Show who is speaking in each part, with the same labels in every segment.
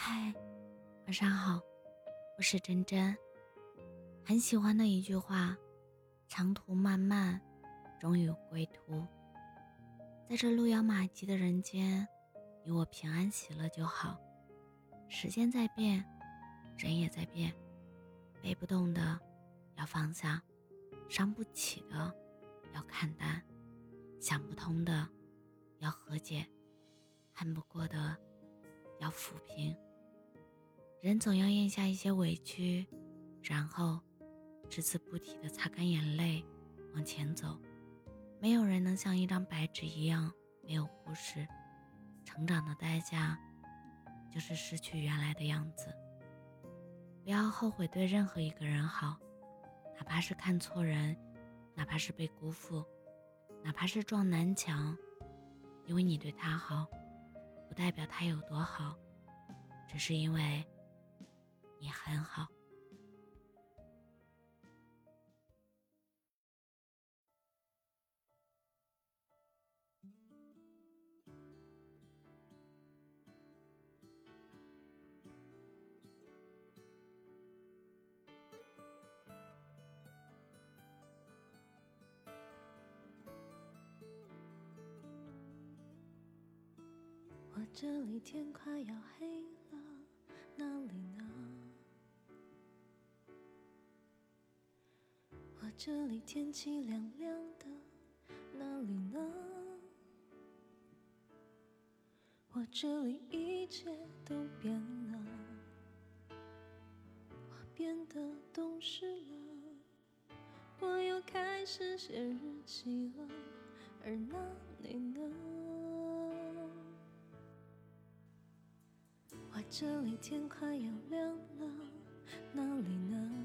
Speaker 1: 嗨，晚上好，我是真真。很喜欢的一句话：“长途漫漫，终有归途。”在这路遥马急的人间，你我平安喜乐就好。时间在变，人也在变，背不动的要放下，伤不起的要看淡，想不通的要和解，恨不过的要抚平。人总要咽下一些委屈，然后只字不提的擦干眼泪，往前走。没有人能像一张白纸一样没有故事。成长的代价，就是失去原来的样子。不要后悔对任何一个人好，哪怕是看错人，哪怕是被辜负，哪怕是撞南墙。因为你对他好，不代表他有多好，只是因为你很好。
Speaker 2: 我这里天快要黑这里天气凉凉的，哪里呢？我这里一切都变了，我变得懂事了，我又开始写日记了，而那你呢？我这里天快要亮了，哪里呢？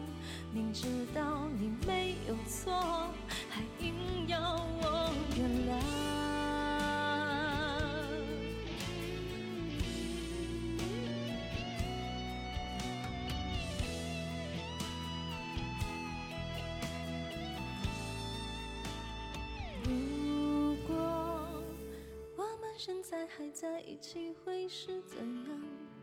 Speaker 2: 明知道你没有错，还硬要我原谅。如果我们现在还在一起，会是怎样？